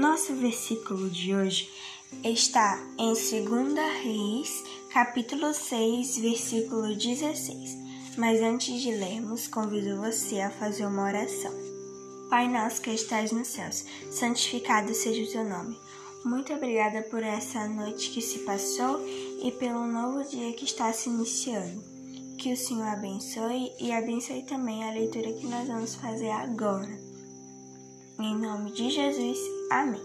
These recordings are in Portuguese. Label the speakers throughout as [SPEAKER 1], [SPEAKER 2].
[SPEAKER 1] nosso versículo de hoje está em 2 Reis, capítulo 6, versículo 16. Mas antes de lermos, convido você a fazer uma oração. Pai nosso que estás nos céus, santificado seja o teu nome. Muito obrigada por essa noite que se passou e pelo novo dia que está se iniciando. Que o Senhor abençoe e abençoe também a leitura que nós vamos fazer agora. Em nome de Jesus, amém.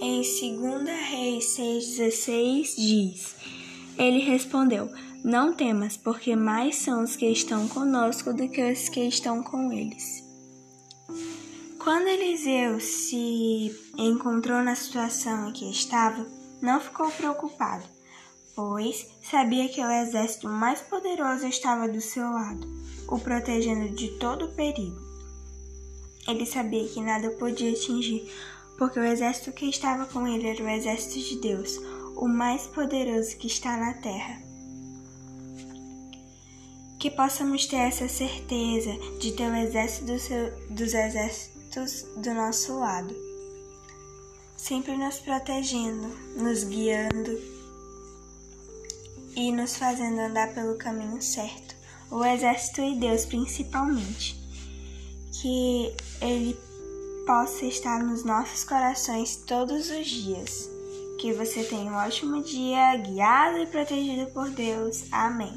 [SPEAKER 1] Em 2 Reis 6,16 diz: Ele respondeu: Não temas, porque mais são os que estão conosco do que os que estão com eles. Quando Eliseu se encontrou na situação em que estava, não ficou preocupado, pois sabia que o exército mais poderoso estava do seu lado, o protegendo de todo o perigo. Ele sabia que nada podia atingir, porque o exército que estava com ele era o exército de Deus, o mais poderoso que está na terra. Que possamos ter essa certeza de ter o exército do seu, dos exércitos do nosso lado, sempre nos protegendo, nos guiando e nos fazendo andar pelo caminho certo. O Exército e Deus, principalmente. Que Ele possa estar nos nossos corações todos os dias. Que você tenha um ótimo dia, guiado e protegido por Deus. Amém.